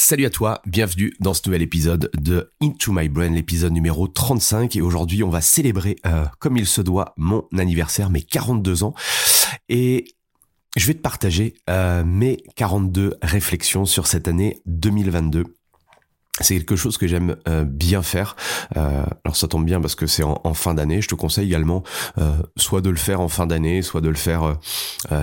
Salut à toi, bienvenue dans ce nouvel épisode de Into My Brain, l'épisode numéro 35 et aujourd'hui on va célébrer euh, comme il se doit mon anniversaire, mes 42 ans. Et je vais te partager euh, mes 42 réflexions sur cette année 2022 c'est quelque chose que j'aime euh, bien faire. Euh, alors ça tombe bien parce que c'est en, fin d'année. Je te conseille également euh, soit de le faire en fin d'année, soit de le faire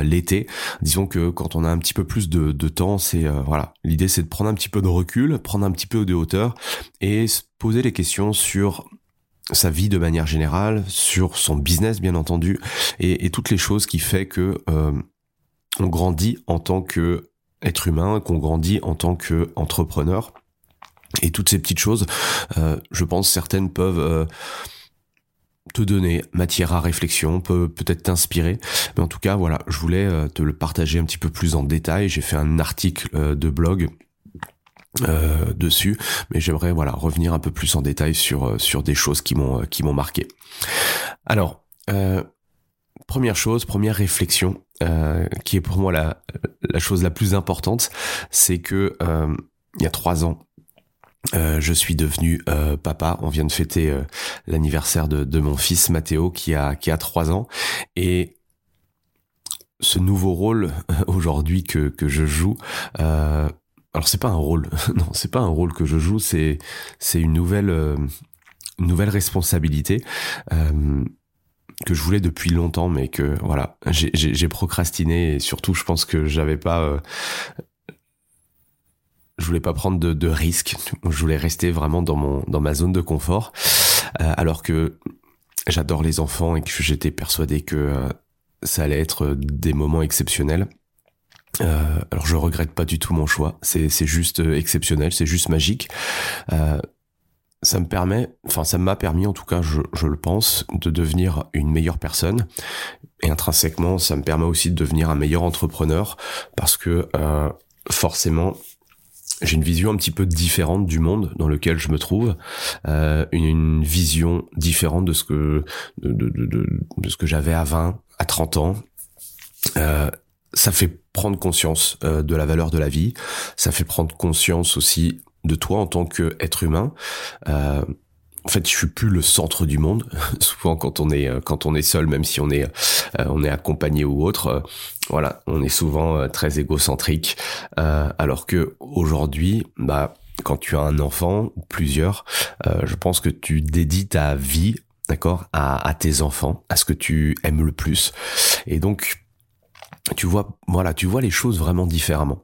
l'été. Disons que quand on a un petit peu plus de, temps, c'est voilà. L'idée c'est de prendre un petit peu de recul, prendre un petit peu de hauteur et se poser les questions sur sa vie de manière générale, sur son business bien entendu, et, et toutes les choses qui fait que on grandit en tant que être humain, qu'on grandit en tant que entrepreneur et toutes ces petites choses, euh, je pense certaines peuvent euh, te donner matière à réflexion, peut peut-être t'inspirer. Mais en tout cas, voilà, je voulais euh, te le partager un petit peu plus en détail. J'ai fait un article de blog dessus, mais j'aimerais voilà revenir un peu plus en détail sur sur des choses qui m'ont qui m'ont marqué. Alors, première chose, première réflexion, qui est pour moi la la chose la plus importante, c'est que il y a trois ans, euh, je suis devenu euh, papa. On vient de fêter euh, l'anniversaire de, de, mon fils Mathéo qui a qui a trois ans et ce nouveau rôle aujourd'hui que que je joue. alors c'est pas un rôle, non, c'est pas un rôle que je joue. C'est c'est une nouvelle une nouvelle responsabilité. que je voulais depuis longtemps, mais que voilà, j'ai procrastiné et surtout, je pense que j'avais pas je voulais pas prendre de, de risques. Je voulais rester vraiment dans mon dans ma zone de confort, euh, alors que j'adore les enfants et que j'étais persuadé que euh, ça allait être des moments exceptionnels. Euh, alors je regrette pas du tout mon choix. C'est c'est juste exceptionnel, c'est juste magique. ça me permet, enfin ça m'a permis en tout cas, je, je le pense, de devenir une meilleure personne. Et intrinsèquement, ça me permet aussi de devenir un meilleur entrepreneur parce que forcément, j'ai une vision un petit peu différente du monde dans lequel je me trouve, euh, une, vision différente de ce que de, de, de, de ce que j'avais à 20, à 30 ans. Euh, ça fait prendre conscience euh, de la valeur de la vie, ça fait prendre conscience aussi de toi en tant qu'être humain. Euh, en fait, je suis plus le centre du monde. Souvent, quand on est quand on est seul, même si on est euh, on est accompagné ou autre, euh, voilà, on est souvent euh, très égocentrique. alors que aujourd'hui, bah quand tu as un enfant, plusieurs, je pense que tu dédies ta vie, d'accord, à, à tes enfants, à ce que tu aimes le plus. Et donc, tu vois, voilà, tu vois les choses vraiment différemment.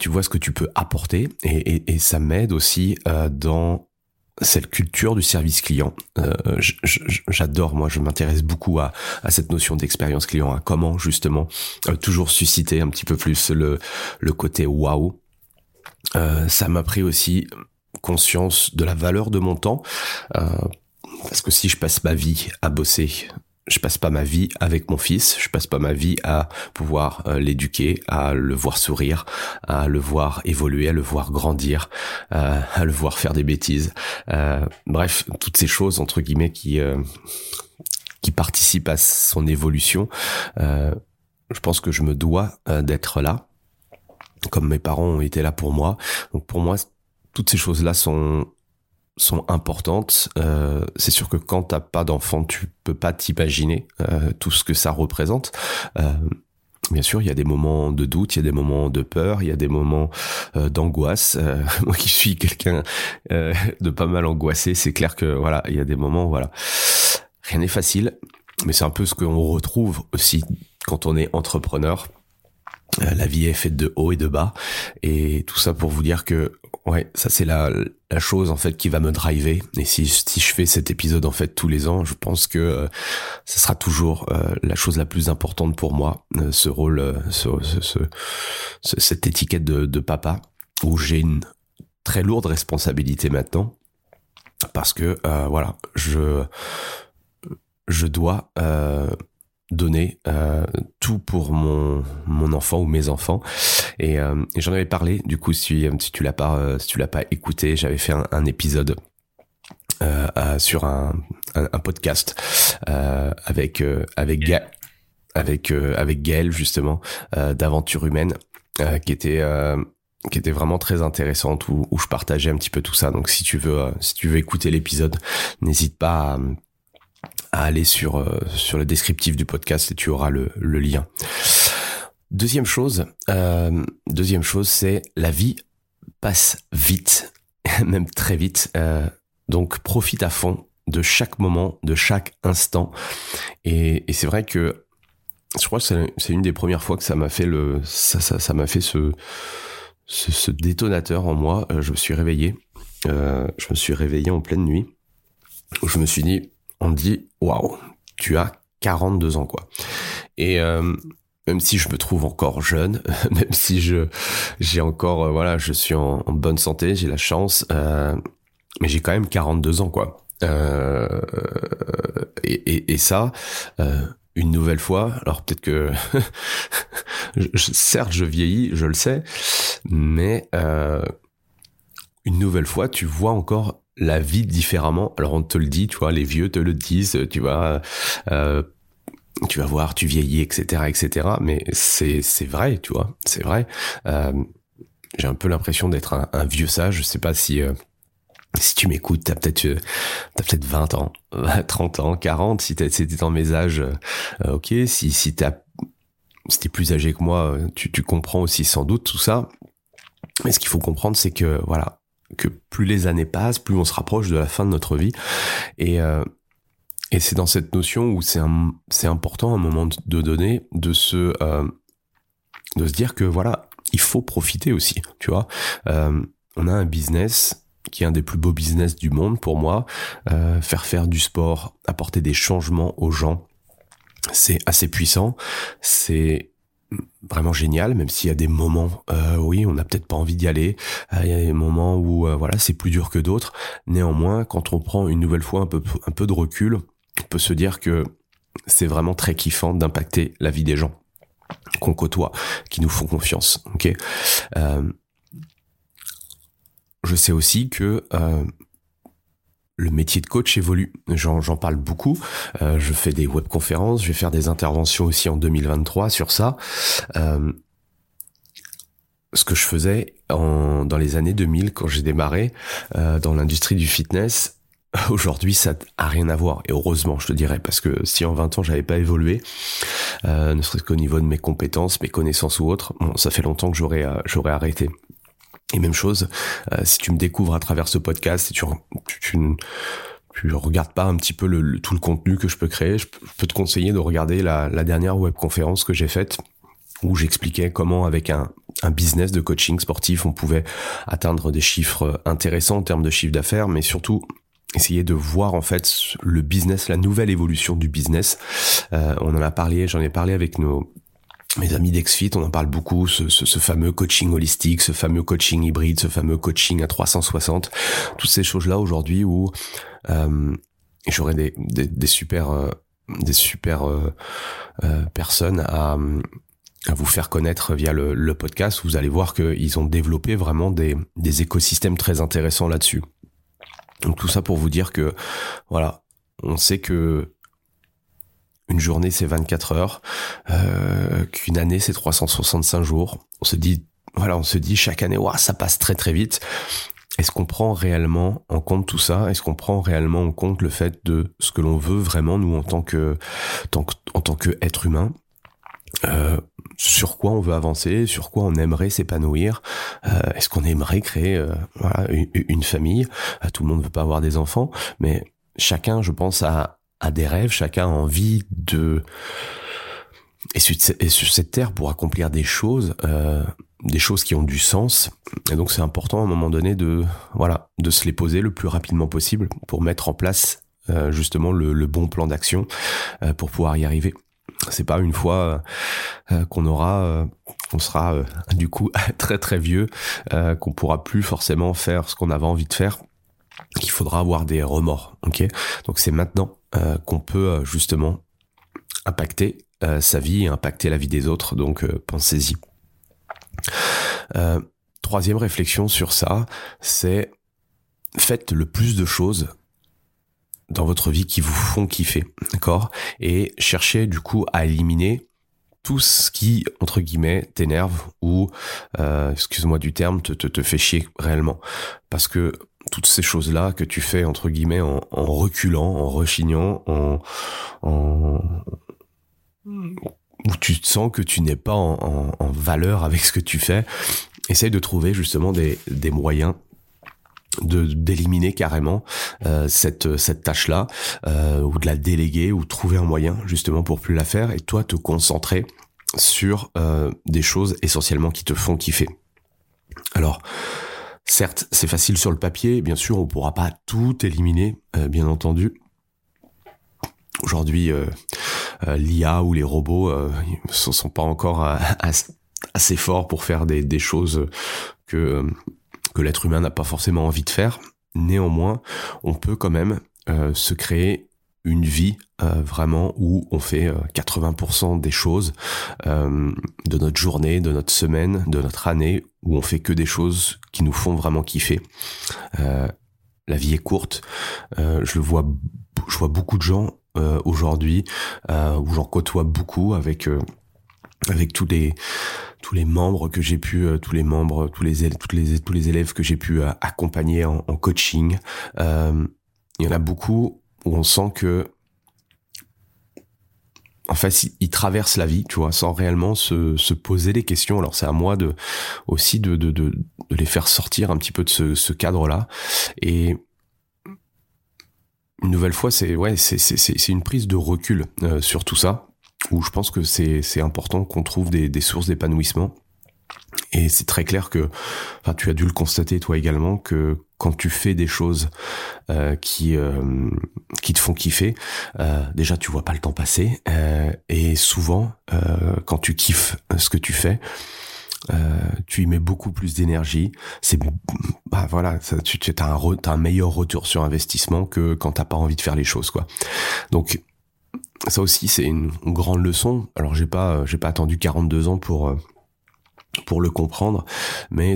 tu vois ce que tu peux apporter et, et, et ça m'aide aussi euh, dans cette culture du service client. Euh, J'adore, moi, je m'intéresse beaucoup à, à, cette notion d'expérience client, à comment justement euh, toujours susciter un petit peu plus le, le côté waouh. Euh, ça m'a pris aussi conscience de la valeur de mon temps. Euh, parce que si je passe ma vie à bosser je passe pas ma vie avec mon fils, je passe pas ma vie à pouvoir euh, l'éduquer, à le voir sourire, à le voir évoluer, à le voir grandir, euh, à le voir faire des bêtises. Euh, bref, toutes ces choses entre guillemets qui qui participent à son évolution. je pense que je me dois d'être là, comme mes parents ont été là pour moi. Donc pour moi, toutes ces choses-là sont sont importantes. Euh, c'est sûr que quand t'as pas d'enfant, tu peux pas t'imaginer euh, tout ce que ça représente. Euh, bien sûr, il y a des moments de doute, il y a des moments de peur, il y a des moments d'angoisse. moi qui suis quelqu'un de pas mal angoissé, c'est clair que voilà, il y a des moments, voilà, rien n'est facile, mais c'est un peu ce qu'on retrouve aussi quand on est entrepreneur. La vie est faite de haut et de bas, et tout ça pour vous dire que Ouais, ça c'est la, chose en fait qui va me driver. Et si, je fais cet épisode en fait tous les ans, je pense que euh, ça sera toujours euh, la chose la plus importante pour moi, euh, ce rôle, ce, cette étiquette de, de papa, où j'ai une très lourde responsabilité maintenant, parce que voilà, je je dois donner euh, tout pour mon mon enfant ou mes enfants. Et, euh, j'en avais parlé du coup si, si tu l'as pas euh, si tu l'as pas écouté j'avais fait un, un épisode euh, sur un, un, un podcast avec avec Ga avec avec Gaël justement d'aventure humaine qui était qui était vraiment très intéressante où, où je partageais un petit peu tout ça. Donc si tu veux si tu veux écouter l'épisode n'hésite pas à à aller sur euh, sur le descriptif du podcast et tu auras le, le lien. Deuxième chose, euh, deuxième chose, c'est la vie passe vite, même très vite. Euh, donc profite à fond de chaque moment, de chaque instant. Et, et c'est vrai que je crois que c'est une des premières fois que ça m'a fait le ça ça fait ce, ce, détonateur en moi. Je me suis réveillé, je me suis réveillé en pleine nuit. Je me suis dit on dit waouh, tu as 42 ans quoi. Et euh, même si je me trouve encore jeune, même si je j'ai encore euh, voilà, je suis en, bonne santé, j'ai la chance, euh, mais j'ai quand même 42 ans quoi. Et, et, et, ça, une nouvelle fois, alors peut-être que certes je vieillis, je le sais, mais une nouvelle fois, tu vois encore la vie différemment. Alors on te le dit, tu vois, les vieux te le disent, tu vois. Euh, tu vas voir, tu vieillis, etc., etc. Mais c'est c'est vrai, tu vois, c'est vrai. Euh, j'ai un peu l'impression d'être un, vieux sage. Je sais pas si euh, si tu m'écoutes, t'as peut-être t'as peut-être 20 ans, 30 ans, 40. Si t'es dans mes âges, ok. Si si t'as si t'es plus âgé que moi, tu tu comprends aussi sans doute tout ça. Mais ce qu'il faut comprendre, c'est que voilà, que plus les années passent, plus on se rapproche de la fin de notre vie. Et, euh, et c'est dans cette notion où c'est c'est important à un moment de donner de se euh, de se dire que voilà, il faut profiter aussi. Tu vois, euh, on a un business qui est un des plus beaux business du monde pour moi. faire faire du sport, apporter des changements aux gens, c'est assez puissant. C'est vraiment génial, même s'il y a des moments, euh, oui, on n'a peut-être pas envie d'y aller. Euh, il y a des moments où, euh, voilà, c'est plus dur que d'autres. Néanmoins, quand on prend une nouvelle fois un peu, un peu de recul, on peut se dire que c'est vraiment très kiffant d'impacter la vie des gens qu'on côtoie, qui nous font confiance. Ok? je sais aussi que le métier de coach évolue. J'en parle beaucoup. Euh, je fais des webconférences, je vais faire des interventions aussi en 2023 sur ça. Euh, ce que je faisais dans les années 2000 quand j'ai démarré euh, dans l'industrie du fitness, aujourd'hui ça a rien à voir et heureusement je te dirais parce que si en 20 ans j'avais pas évolué ne serait-ce qu'au niveau de mes compétences mes connaissances ou autres bon, ça fait longtemps que j'aurais arrêté et même chose, euh, si tu me découvres à travers ce podcast, si tu, tu, tu, regardes pas un petit peu le, tout le contenu que je peux créer, je peux te conseiller de regarder la, la dernière webconférence que j'ai faite où j'expliquais comment avec un, un business de coaching sportif, on pouvait atteindre des chiffres intéressants en termes de chiffre d'affaires, mais surtout essayer de voir en fait le business, la nouvelle évolution du business. Euh, on en a parlé, j'en ai parlé avec nos mes amis d'Exfit, on en parle beaucoup, ce, ce, fameux coaching holistique, ce fameux coaching hybride, ce fameux coaching à 360, toutes ces choses-là aujourd'hui où euh, j'aurai des, des, super des super personnes à à vous faire connaître via le, le podcast, vous allez voir qu'ils ont développé vraiment des, des écosystèmes très intéressants là-dessus. Donc tout ça pour vous dire que voilà, on sait que une journée c'est 24 heures, euh, qu'une année c'est 365 jours. On se dit voilà, on se dit chaque année, waouh, ça passe très très vite. Est-ce qu'on prend réellement en compte tout ça? Est-ce qu'on prend réellement en compte le fait de ce que l'on veut vraiment nous en tant que, en tant que être humain? Euh, sur quoi on veut avancer, sur quoi on aimerait s'épanouir? Euh, est-ce qu'on aimerait créer euh, une, famille? Tout le monde ne veut pas avoir des enfants, mais chacun, je pense, a, a des rêves, chacun a envie de... Et sur, cette terre pour accomplir des choses, des choses qui ont du sens. Et donc c'est important à un moment donné de voilà de se les poser le plus rapidement possible pour mettre en place justement le, le, bon plan d'action pour pouvoir y arriver. C'est pas une fois euh, qu'on aura euh, on sera euh, du coup très très vieux qu'on pourra plus forcément faire ce qu'on avait envie de faire. Qu'il faudra avoir des remords ok? Donc c'est maintenant qu'on peut justement impacter sa vie impacter la vie des autres. Donc pensez-y. Troisième réflexion sur ça c'est faites le plus de choses dans votre vie qui vous font kiffer, d'accord? Et cherchez du coup à éliminer tout ce qui, entre guillemets, t'énerve ou, euh, excuse-moi du terme, te, te, te fait chier réellement. Parce que toutes ces choses-là que tu fais, entre guillemets, en, reculant, en rechignant, en, en, où tu te sens que tu n'es pas en, en, en, valeur avec ce que tu fais, essaye de trouver justement des, des moyens de d'éliminer carrément euh, cette cette tâche là euh, ou de la déléguer ou trouver un moyen justement pour plus la faire et toi te concentrer sur euh, des choses essentiellement qui te font kiffer. Alors certes c'est facile sur le papier bien sûr on pourra pas tout éliminer bien entendu aujourd'hui l'IA ou les robots ne sont pas encore assez forts pour faire des, choses que l'être humain n'a pas forcément envie de faire. Néanmoins, on peut quand même euh, se créer une vie euh, vraiment où on fait 80% euh, des choses de notre journée, de notre semaine, de notre année, où on fait que des choses qui nous font vraiment kiffer. la vie est courte. je vois, je vois beaucoup de gens aujourd'hui où j'en côtoie beaucoup avec avec tous les tous les membres que j'ai pu, euh, tous les membres, tous les, toutes les, tous les élèves que j'ai pu euh, accompagner en, coaching. Euh, il y en a beaucoup où on sent que, en fait, ils traversent la vie, tu vois, sans réellement se, se poser des questions. Alors c'est à moi de aussi de, de, de, de, les faire sortir un petit peu de ce, ce cadre-là. Et une nouvelle fois, c'est ouais, c'est c'est une prise de recul sur tout ça où je pense que c'est important qu'on trouve des, des sources d'épanouissement. Et c'est très clair que, enfin, tu as dû le constater toi également que quand tu fais des choses euh, qui euh, qui te font kiffer, euh, déjà tu vois pas le temps passer. Euh, et souvent, euh, quand tu kiffes ce que tu fais, tu y mets beaucoup plus d'énergie. C'est bah voilà, tu as un, un meilleur retour sur investissement que quand t'as pas envie de faire les choses quoi. Donc ça aussi c'est une, grande leçon. Alors j'ai pas j'ai pas attendu 42 ans pour euh, pour le comprendre, mais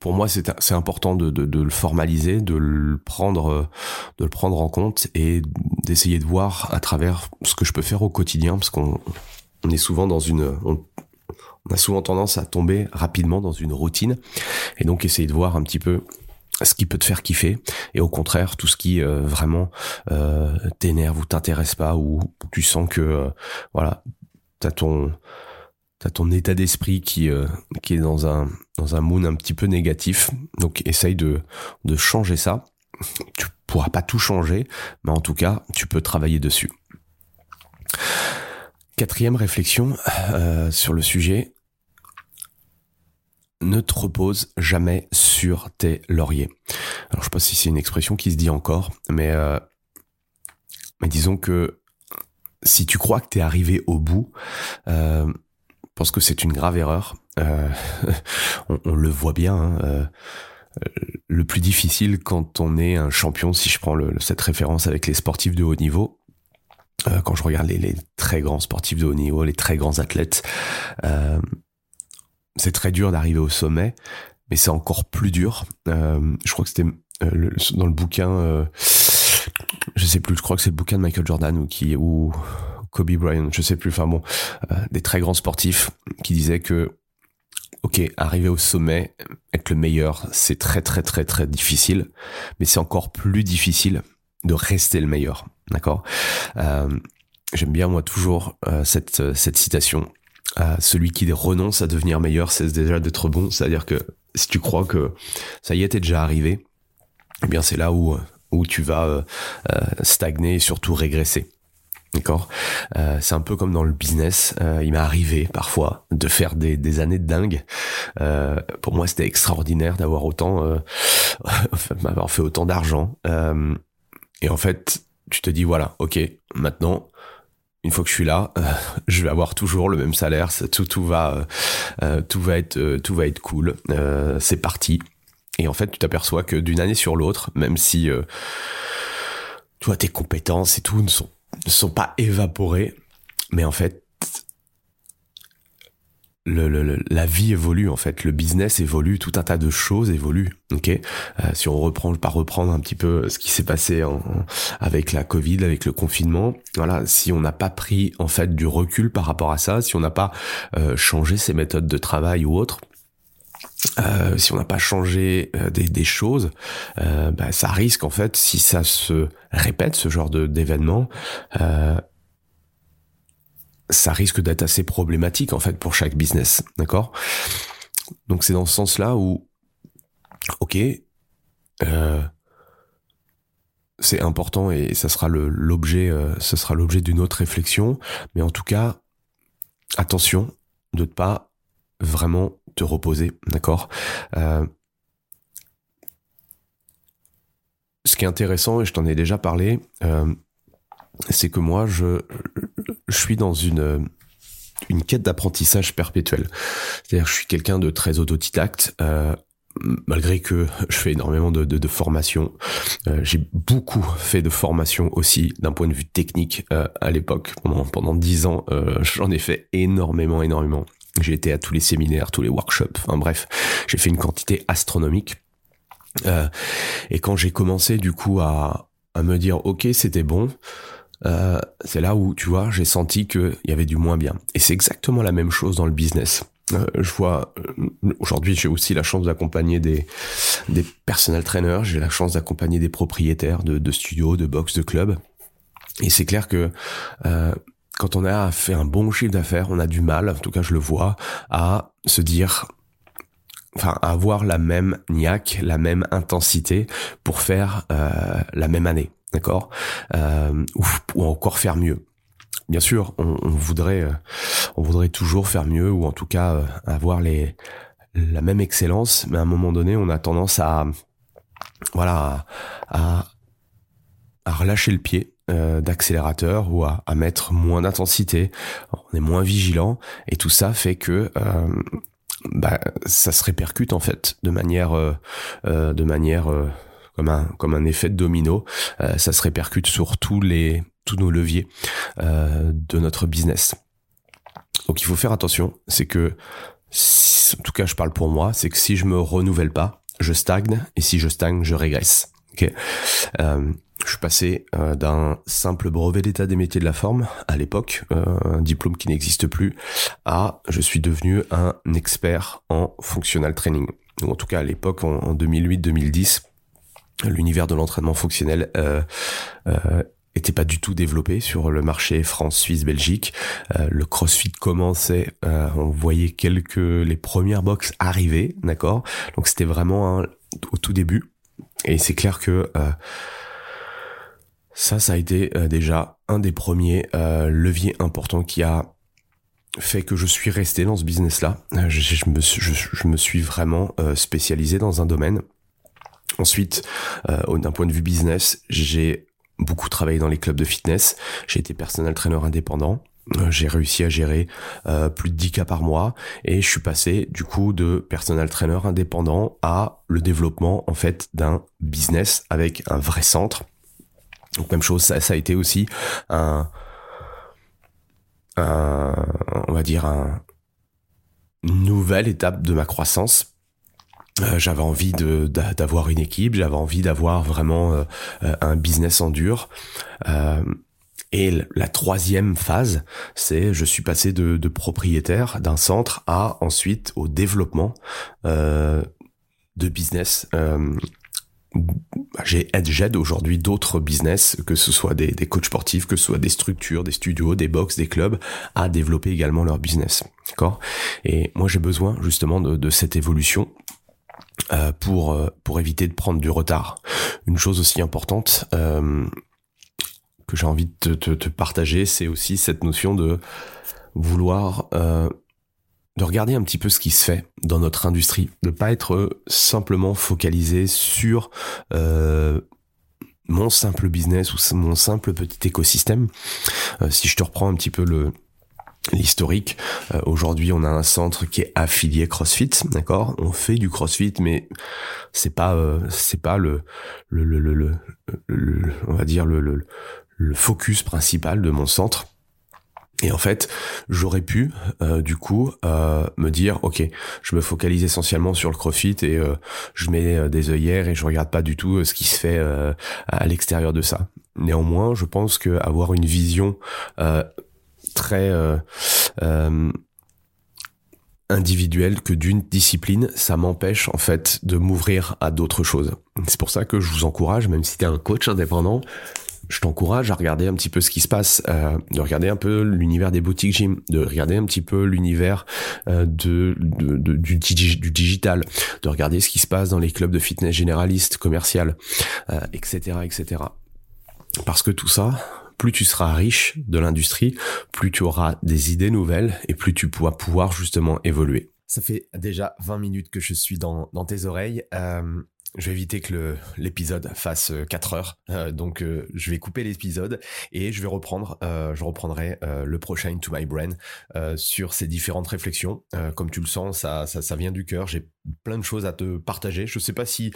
pour moi c'est important de, le formaliser, de le prendre de le prendre en compte et d'essayer de voir à travers ce que je peux faire au quotidien parce qu'on on est souvent dans une on, a souvent tendance à tomber rapidement dans une routine et donc essayer de voir un petit peu ce qui peut te faire kiffer et au contraire tout ce qui euh, vraiment euh, t'énerve ou t'intéresse pas ou tu sens que euh, voilà t'as ton t'as ton état d'esprit qui euh, qui est dans un dans un mood un petit peu négatif. Donc essaye de de changer ça. Tu pourras pas tout changer mais en tout cas tu peux travailler dessus. Quatrième réflexion sur le sujet. Ne te repose jamais sur tes lauriers. Alors je sais pas si c'est une expression qui se dit encore, mais euh, mais disons que si tu crois que t'es arrivé au bout, euh, pense que c'est une grave erreur. Euh, on, le voit bien. Hein, le plus difficile quand on est un champion, si je prends cette référence avec les sportifs de haut niveau, euh, quand je regarde les, les, très grands sportifs de haut niveau, les très grands athlètes, euh, c'est très dur d'arriver au sommet, mais c'est encore plus dur. Euh, je crois que c'était euh, dans le bouquin, euh, je sais plus, je crois que c'est le bouquin de Michael Jordan ou qui ou Kobe Bryant, je sais plus. Enfin bon, des très grands sportifs qui disaient que ok, arriver au sommet, être le meilleur, c'est très très très très difficile, mais c'est encore plus difficile de rester le meilleur. D'accord? Euh, J'aime bien moi toujours euh, cette, cette citation. Euh, celui qui renonce à devenir meilleur, c'est déjà d'être bon. C'est-à-dire que si tu crois que ça y est, t'es déjà arrivé, eh bien c'est là où, où tu vas stagner et surtout régresser. D'accord euh, C'est un peu comme dans le business. Euh, il m'est arrivé parfois de faire des, des années de dingue. Euh, pour moi, c'était extraordinaire d'avoir autant, euh, m'avoir fait autant d'argent. Euh, et en fait, tu te dis voilà, ok, maintenant, une fois que je suis là, euh, je vais avoir toujours le même salaire. Tout, tout va, tout va être, tout va être cool. c'est parti. Et en fait, tu t'aperçois que d'une année sur l'autre, même si toi tes compétences et tout ne sont ne sont pas évaporés, mais en fait, le, la vie évolue en fait, le business évolue, tout un tas de choses évoluent. Ok, euh, si on reprend, pas reprendre un petit peu ce qui s'est passé en, avec la Covid, avec le confinement, voilà, si on n'a pas pris en fait du recul par rapport à ça, si on n'a pas euh, changé ses méthodes de travail ou autre, euh, si on n'a pas changé euh, des, des, choses, euh, bah, ça risque en fait, si ça se répète ce genre d'événement, euh, ça risque d'être assez problématique en fait pour chaque business, d'accord? Donc c'est dans ce sens-là où, ok, c'est important et ça sera l'objet, ce sera l'objet d'une autre réflexion, mais en tout cas, attention de ne pas vraiment te reposer, d'accord? Euh, Ce qui est intéressant, et je t'en ai déjà parlé, euh, c'est que moi, je, je suis dans une une quête d'apprentissage perpétuel. C'est-à-dire, je suis quelqu'un de très autodidacte. Euh, malgré que je fais énormément de, de, de formation, euh, j'ai beaucoup fait de formation aussi d'un point de vue technique euh, à l'époque. Pendant pendant dix ans, euh, j'en ai fait énormément, énormément. J'ai été à tous les séminaires, tous les workshops, enfin bref, j'ai fait une quantité astronomique. Euh, et quand j'ai commencé du coup à, à me dire ok c'était bon, euh, c'est là où tu vois j'ai senti qu'il y avait du moins bien. Et c'est exactement la même chose dans le business. Euh, je vois euh, aujourd'hui j'ai aussi la chance d'accompagner des des personnel trainers, j'ai la chance d'accompagner des propriétaires de, de studios, de box, de clubs. Et c'est clair que euh, quand on a fait un bon chiffre d'affaires, on a du mal, en tout cas je le vois, à se dire enfin à avoir la même niaque, la même intensité pour faire euh, la même année, d'accord euh, ou, encore faire mieux. Bien sûr, on, voudrait, euh, on voudrait toujours faire mieux ou en tout cas avoir les la même excellence, mais à un moment donné, on a tendance à voilà à, à relâcher le pied euh, d'accélérateur ou à, mettre moins d'intensité, on est moins vigilant et tout ça fait que euh, bah, ça se répercute en fait de manière euh, de manière comme un comme un effet de domino, ça se répercute sur tous les tous nos leviers de notre business. Donc il faut faire attention, c'est que en tout cas je parle pour moi, c'est que si je me renouvelle pas, je stagne et si je stagne, je régresse. Je suis passé euh, d'un simple brevet d'état des métiers de la forme à l'époque, euh, un diplôme qui n'existe plus, à je suis devenu un expert en functional training. en tout cas à l'époque en, 2008-2010, l'univers de l'entraînement fonctionnel euh, euh, était pas du tout développé sur le marché France, Suisse, Belgique. le CrossFit commençait, on voyait quelques les premières box arriver, d'accord? Donc c'était vraiment au tout début. Et c'est clair que ça, ça a été euh, déjà un des premiers euh, leviers importants qui a fait que je suis resté dans ce business-là. Euh, je, me, suis vraiment spécialisé dans un domaine. Ensuite, d'un point de vue business, j'ai beaucoup travaillé dans les clubs de fitness. J'ai été personnel trainer indépendant. j'ai réussi à gérer plus de 10 cas par mois et je suis passé du coup de personal trainer indépendant à le développement en fait d'un business avec un vrai centre. Donc même chose, ça, ça a été aussi un, on va dire un, une nouvelle étape de ma croissance. Euh, j'avais envie d'avoir une équipe, j'avais envie d'avoir vraiment euh, euh, un business en dur. et la troisième phase, c'est je suis passé de, de propriétaire d'un centre à ensuite au développement de business j'aide aujourd'hui d'autres business, que ce soit des, des coachs sportifs, que ce soit des structures, des studios, des box, des clubs, à développer également leur business. D'accord? Et moi, j'ai besoin justement de, de cette évolution euh, pour euh, pour éviter de prendre du retard. Une chose aussi importante euh, que j'ai envie de te, te partager, c'est aussi cette notion de vouloir euh, de regarder un petit peu ce qui se fait dans notre industrie, de pas être simplement focalisé sur euh, mon simple business ou mon simple petit écosystème. Euh, si je te reprends un petit peu le l'historique, euh, aujourd'hui on a un centre qui est affilié CrossFit, d'accord? On fait du CrossFit, mais c'est pas c'est pas le le, le le, le, on va dire le, le, le focus principal de mon centre. Et en fait, j'aurais pu euh, du coup euh, me dire, ok, je me focalise essentiellement sur le CrossFit et euh, je mets des œillères et je regarde pas du tout ce qui se fait à l'extérieur de ça. Néanmoins, je pense que avoir une vision très individuelle que d'une discipline, ça m'empêche en fait de m'ouvrir à d'autres choses. C'est pour ça que je vous encourage, même si tu es un coach indépendant, je t'encourage à regarder un petit peu ce qui se passe, euh, de regarder un peu l'univers des boutiques gym, de regarder un petit peu l'univers euh, de, du, digital, de regarder ce qui se passe dans les clubs de fitness généralistes, commercial, etc., euh, etc. Parce que tout ça, plus tu seras riche de l'industrie, plus tu auras des idées nouvelles et plus tu pourras pouvoir justement évoluer. Ça fait déjà 20 minutes que je suis dans, dans tes oreilles. Euh, je vais éviter que l'épisode fasse 4 euh, heures, euh, donc euh, je vais couper l'épisode et je vais reprendre, je reprendrai le prochain To My Brain sur ces différentes réflexions. comme tu le sens, ça, ça, ça vient du cœur. J'ai plein de choses à te partager. Je sais pas si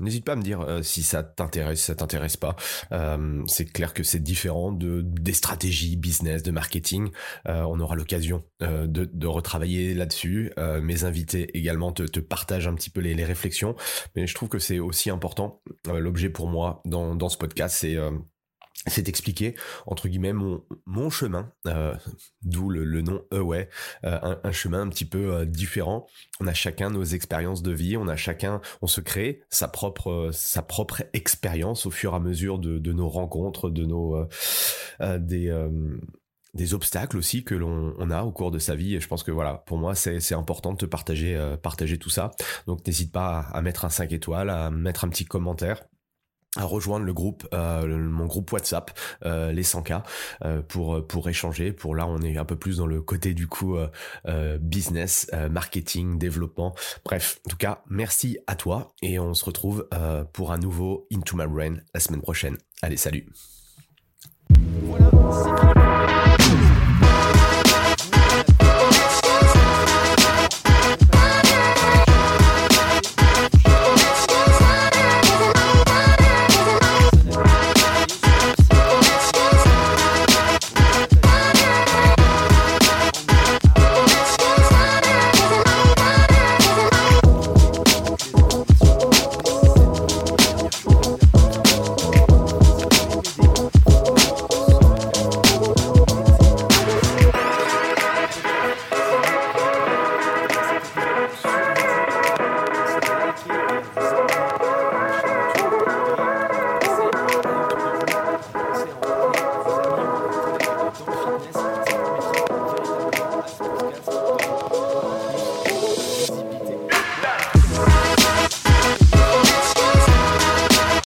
N'hésite pas à me dire euh, si ça t'intéresse, ça t'intéresse pas. Euh, c'est clair que c'est différent de des stratégies business, de marketing. Euh, on aura l'occasion de, de, retravailler là-dessus. mes invités également te, te partagent un petit peu les, les réflexions, mais je trouve que c'est aussi important. L'objet pour moi dans, dans ce podcast, c'est c'est expliquer entre guillemets mon, mon chemin, euh, d'où le, le, nom Away, euh, un, un, chemin un petit peu euh, différent. On a chacun nos expériences de vie, on a chacun, on se crée sa propre sa propre expérience au fur et à mesure de, de nos rencontres, de nos des des obstacles aussi que l'on on a au cours de sa vie. Et je pense que voilà pour moi c'est important de te partager partager tout ça. Donc n'hésite pas à, à mettre un 5 étoiles à mettre un petit commentaire à rejoindre le groupe, euh, mon groupe WhatsApp, euh, les 100K, euh, pour pour échanger. Pour là, on est un peu plus dans le côté du coup business, marketing, développement. Bref, en tout cas, merci à toi et on se retrouve pour un nouveau Into My Brain la semaine prochaine. Allez, salut.